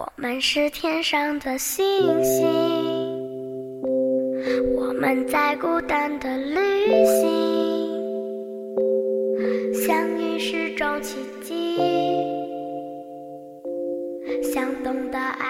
我们是天上的星星，我们在孤单的旅行，相遇是种奇迹，想懂得爱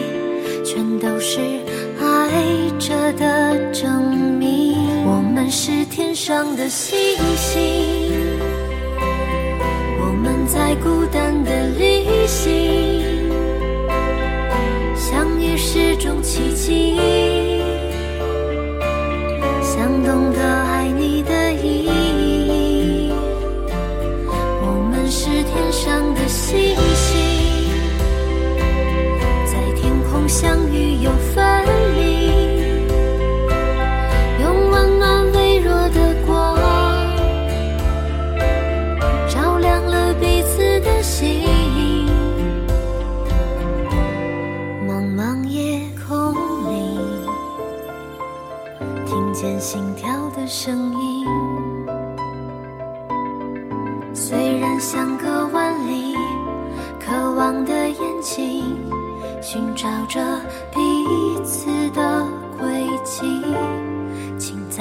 都是爱着的证明。我们是天上的星星我们在孤单的旅行相遇是种奇迹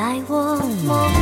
在我梦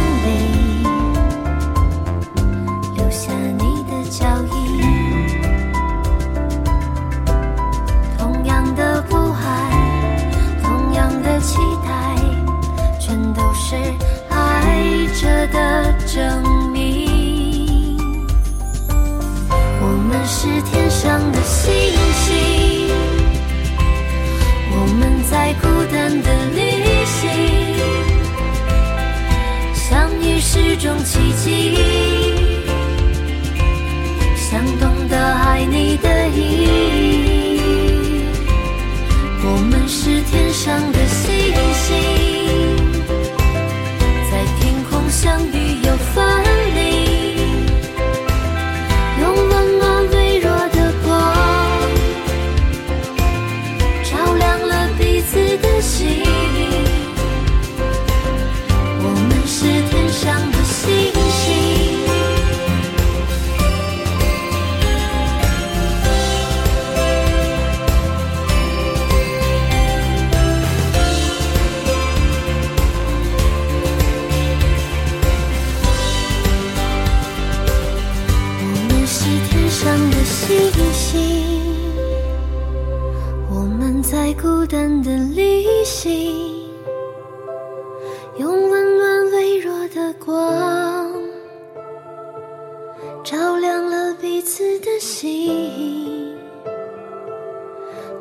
息。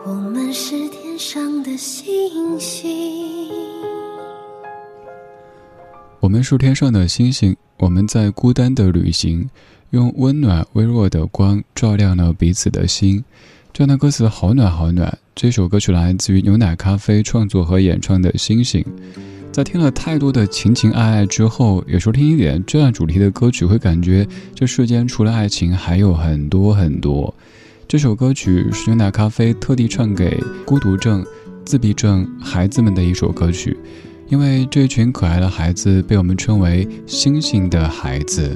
我们是天上的星星。我们是天上的星星，我们在孤单的旅行，用温暖微弱的光照亮了彼此的心。这样的歌词好暖好暖。这首歌曲来自于牛奶咖啡创作和演唱的《星星》。在听了太多的情情爱爱之后，有时候听一点这样主题的歌曲，会感觉这世间除了爱情还有很多很多。这首歌曲是牛奶咖啡特地唱给孤独症、自闭症孩子们的一首歌曲。因为这群可爱的孩子被我们称为“星星的孩子”。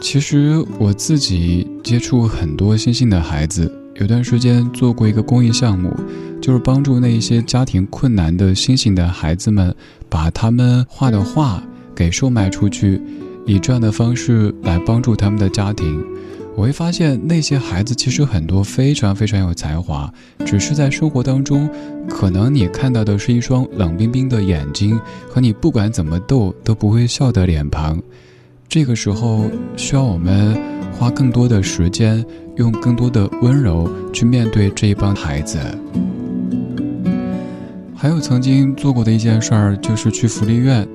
其实我自己接触很多星星的孩子，有段时间做过一个公益项目，就是帮助那一些家庭困难的星星的孩子们，把他们画的画给售卖出去，以这样的方式来帮助他们的家庭。我会发现那些孩子其实很多非常非常有才华，只是在生活当中，可能你看到的是一双冷冰冰的眼睛和你不管怎么逗都不会笑的脸庞。这个时候需要我们花更多的时间，用更多的温柔去面对这一帮孩子。还有曾经做过的一件事儿，就是去福利院。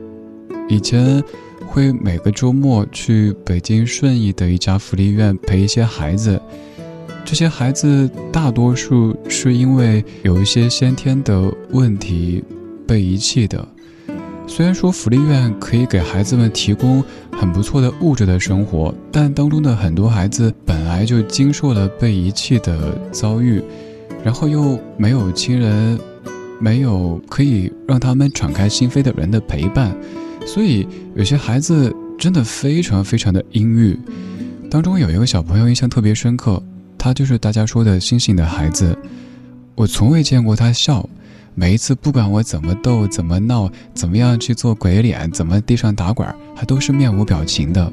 以前会每个周末去北京顺义的一家福利院陪一些孩子。这些孩子大多数是因为有一些先天的问题被遗弃的。虽然说福利院可以给孩子们提供很不错的物质的生活，但当中的很多孩子本来就经受了被遗弃的遭遇，然后又没有亲人。没有可以让他们敞开心扉的人的陪伴，所以有些孩子真的非常非常的阴郁。当中有一个小朋友印象特别深刻，他就是大家说的星星的孩子。我从未见过他笑，每一次不管我怎么逗、怎么闹、怎么样去做鬼脸、怎么地上打滚，他都是面无表情的。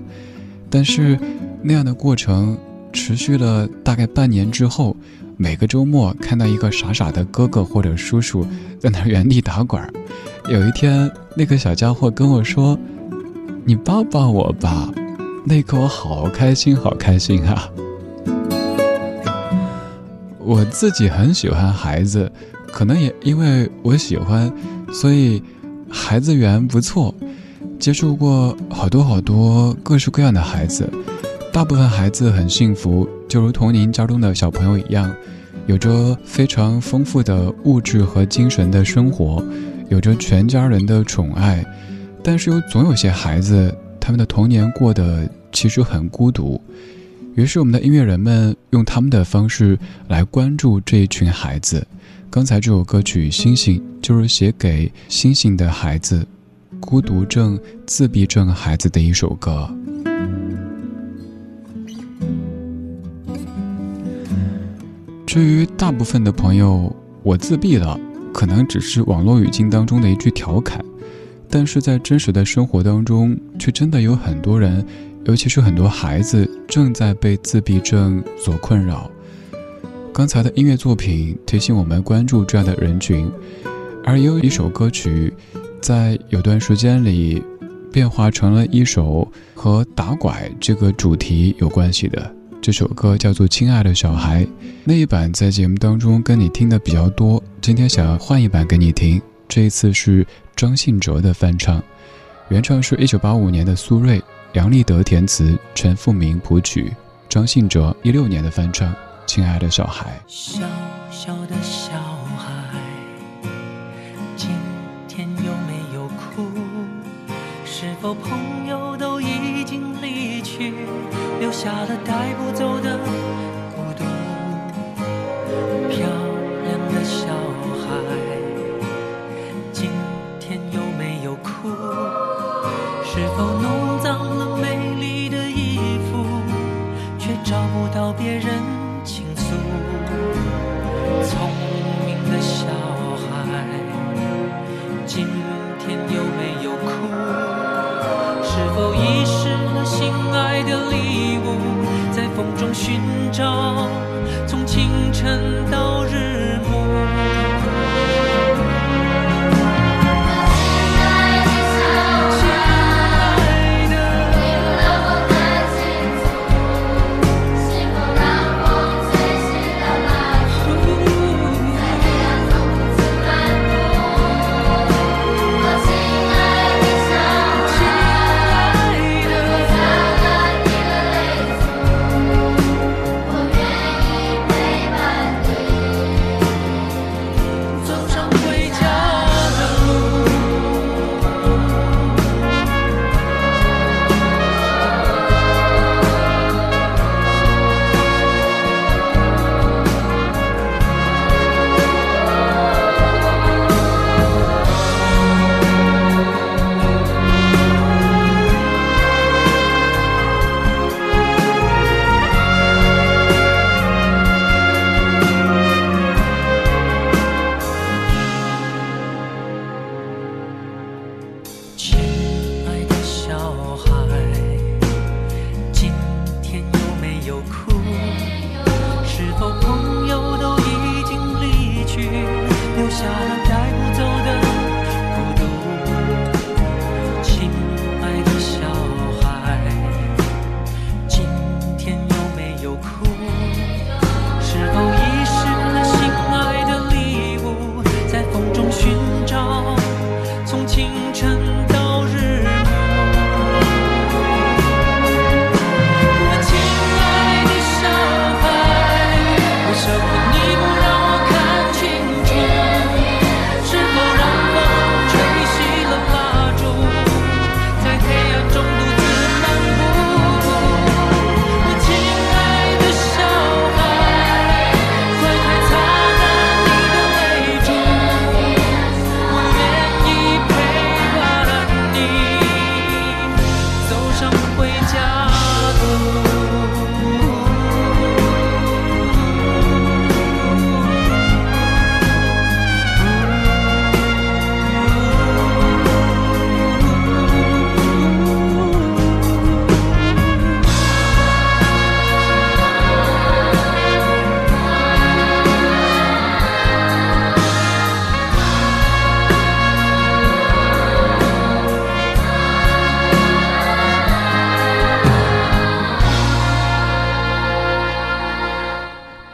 但是那样的过程持续了大概半年之后。每个周末看到一个傻傻的哥哥或者叔叔在那原地打滚儿，有一天那个小家伙跟我说：“你抱抱我吧。”那一刻我好开心，好开心啊！我自己很喜欢孩子，可能也因为我喜欢，所以孩子缘不错，接触过好多好多各式各样的孩子。大部分孩子很幸福，就如同您家中的小朋友一样，有着非常丰富的物质和精神的生活，有着全家人的宠爱。但是又总有些孩子，他们的童年过得其实很孤独。于是我们的音乐人们用他们的方式来关注这一群孩子。刚才这首歌曲《星星》就是写给星星的孩子、孤独症、自闭症孩子的一首歌。至于大部分的朋友，我自闭了，可能只是网络语境当中的一句调侃，但是在真实的生活当中，却真的有很多人，尤其是很多孩子，正在被自闭症所困扰。刚才的音乐作品提醒我们关注这样的人群，而也有一首歌曲，在有段时间里，变化成了一首和打拐这个主题有关系的。这首歌叫做《亲爱的小孩》，那一版在节目当中跟你听的比较多。今天想要换一版给你听，这一次是张信哲的翻唱，原唱是一九八五年的苏芮，杨立德填词，陈复明谱曲，张信哲一六年的翻唱《亲爱的小孩》。小小的小孩，今天有没有哭？是否朋友都已经离去？留下了带不走的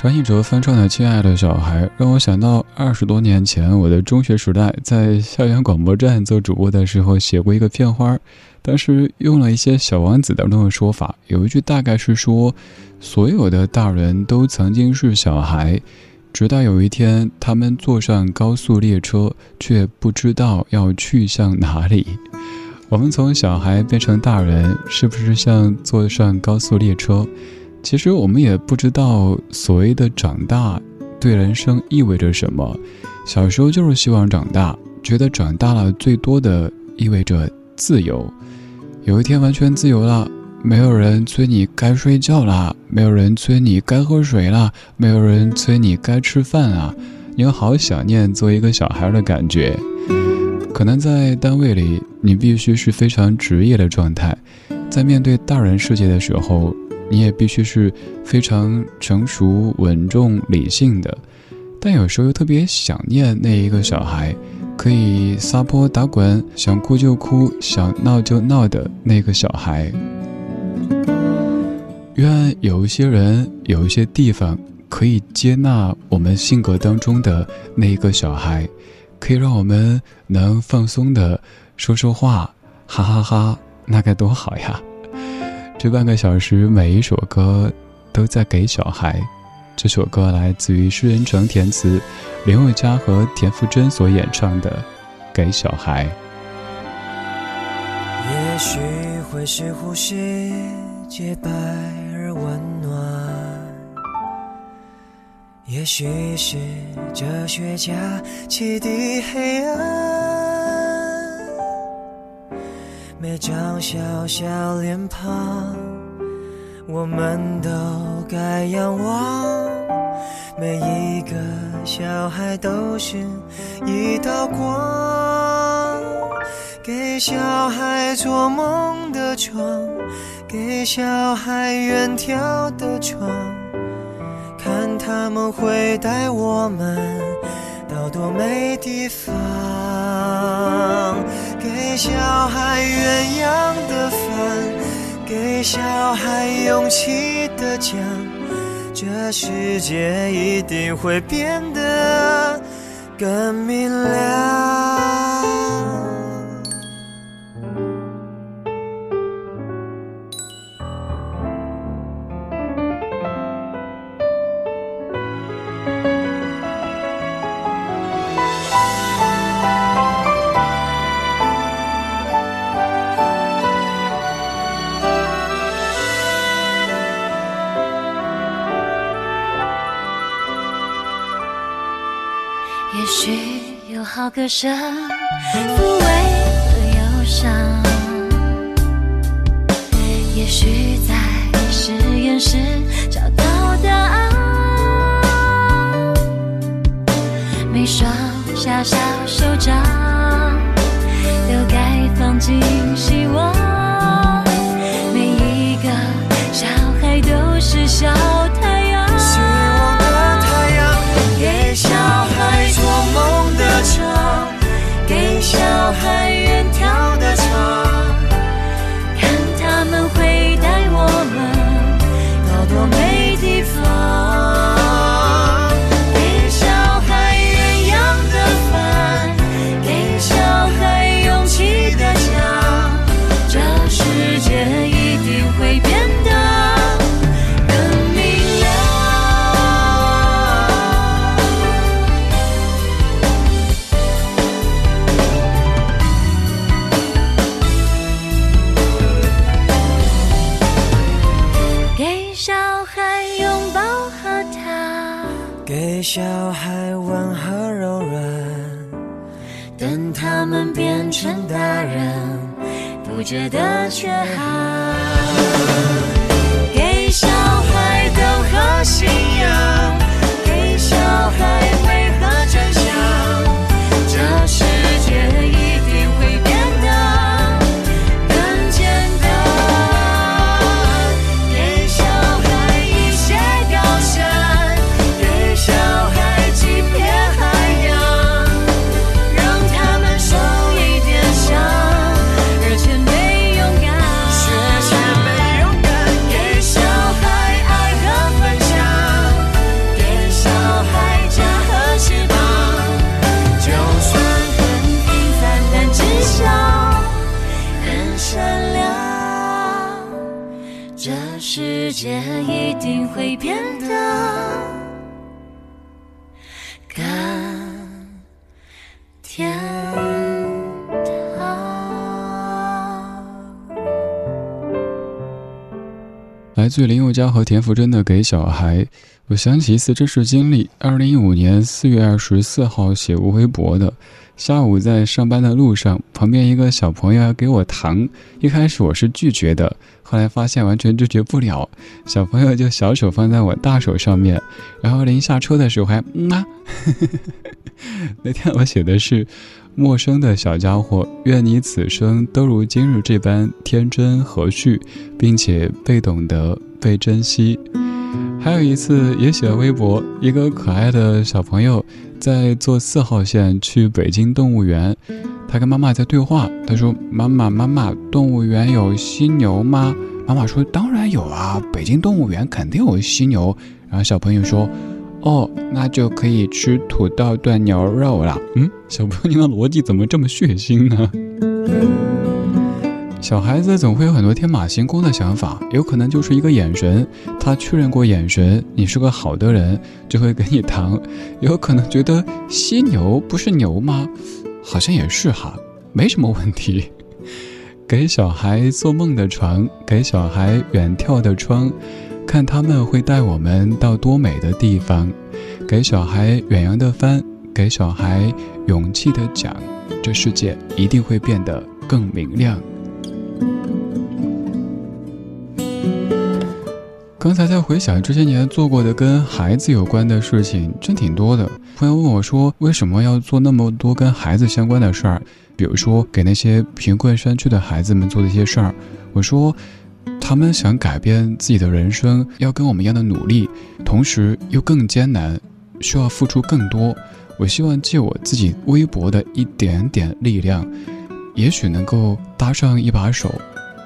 张信哲翻唱的《亲爱的小孩》让我想到二十多年前我的中学时代，在校园广播站做主播的时候写过一个片花，当时用了一些小王子当中的说法，有一句大概是说，所有的大人都曾经是小孩，直到有一天他们坐上高速列车，却不知道要去向哪里。我们从小孩变成大人，是不是像坐上高速列车？其实我们也不知道所谓的长大对人生意味着什么。小时候就是希望长大，觉得长大了最多的意味着自由。有一天完全自由了，没有人催你该睡觉啦，没有人催你该喝水啦，没有人催你该吃饭啊。你好想念做一个小孩的感觉。可能在单位里，你必须是非常职业的状态，在面对大人世界的时候。你也必须是非常成熟、稳重、理性的，但有时候又特别想念那一个小孩，可以撒泼打滚，想哭就哭，想闹就闹的那个小孩。愿有一些人、有一些地方可以接纳我们性格当中的那一个小孩，可以让我们能放松的说说话，哈哈哈，那该多好呀！这半个小时，每一首歌都在给小孩。这首歌来自于诗人成填词，林宥嘉和田馥甄所演唱的《给小孩》。也许会是呼吸洁白而温暖，也许是哲学家启迪黑暗。每张小小脸庞，我们都该仰望。每一个小孩都是一道光，给小孩做梦的床，给小孩远眺的窗，看他们会带我们到多美地方。给小孩鸳鸯的饭，给小孩勇气的桨，这世界一定会变得更明亮。好歌声抚慰了忧伤，也许在实验室找到答案。每双小小手掌都该放进希望，和这世界一定会变得更天堂。来自林宥嘉和田馥甄的《给小孩》，我想起一次真实经历。二零一五年四月二十四号写过微博的，下午在上班的路上，旁边一个小朋友要给我糖，一开始我是拒绝的，后来发现完全拒绝不了，小朋友就小手放在我大手上面，然后临下车的时候还嗯啊。那天我写的是。陌生的小家伙，愿你此生都如今日这般天真和煦，并且被懂得、被珍惜。还有一次也写了微博，一个可爱的小朋友在坐四号线去北京动物园，他跟妈妈在对话。他说：“妈妈，妈妈，动物园有犀牛吗？”妈妈说：“当然有啊，北京动物园肯定有犀牛。”然后小朋友说。哦，那就可以吃土豆炖牛肉了。嗯，小朋友，您的逻辑怎么这么血腥呢？小孩子总会有很多天马行空的想法，有可能就是一个眼神，他确认过眼神，你是个好的人，就会给你糖。有可能觉得犀牛不是牛吗？好像也是哈，没什么问题。给小孩做梦的床，给小孩远眺的窗。看他们会带我们到多美的地方，给小孩远洋的帆，给小孩勇气的桨，这世界一定会变得更明亮。刚才在回想这些年做过的跟孩子有关的事情，真挺多的。朋友问我说：“为什么要做那么多跟孩子相关的事儿？比如说给那些贫困山区的孩子们做的一些事儿。”我说。他们想改变自己的人生，要跟我们一样的努力，同时又更艰难，需要付出更多。我希望借我自己微薄的一点点力量，也许能够搭上一把手，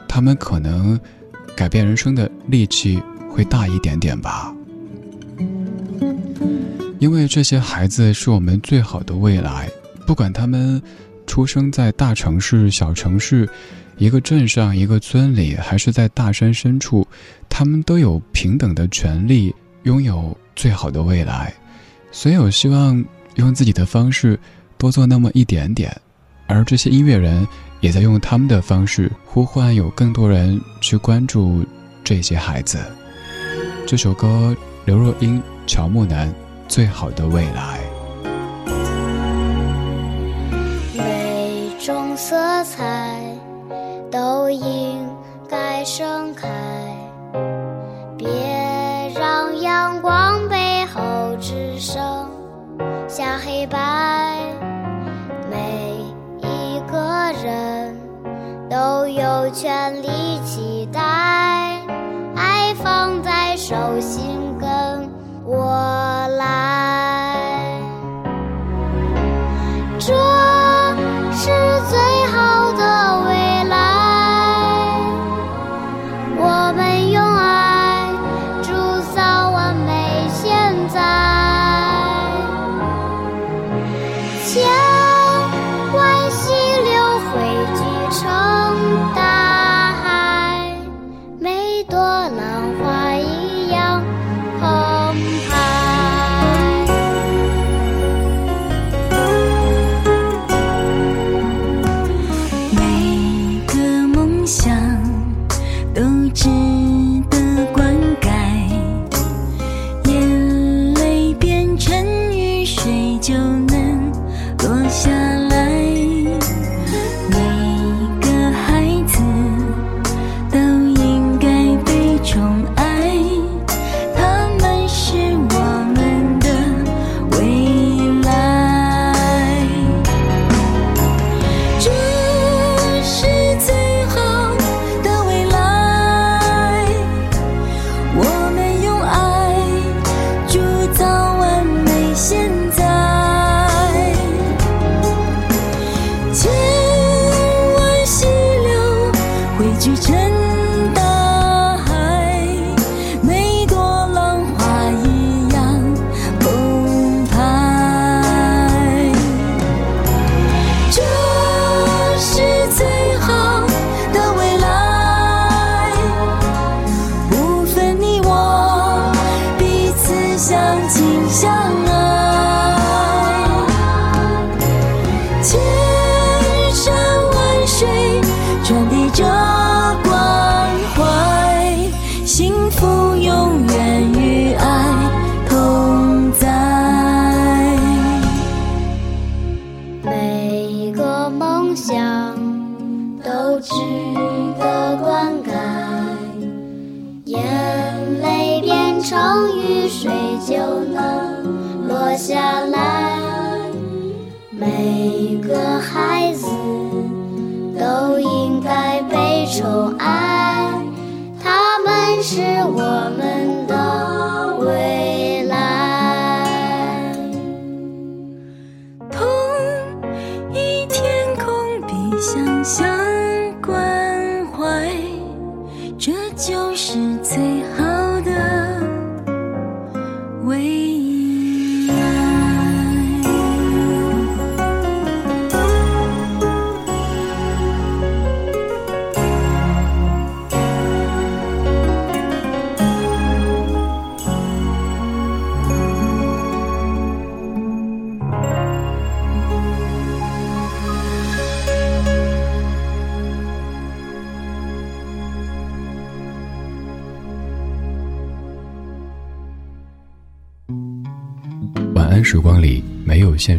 他们可能改变人生的力气会大一点点吧。因为这些孩子是我们最好的未来，不管他们出生在大城市、小城市。一个镇上，一个村里，还是在大山深处，他们都有平等的权利，拥有最好的未来。所以我希望用自己的方式多做那么一点点，而这些音乐人也在用他们的方式呼唤有更多人去关注这些孩子。这首歌，刘若英、乔木楠，《最好的未来》。每种色彩。都应该盛开，别让阳光背后只剩下黑白。每一个人都有权利期待，手心。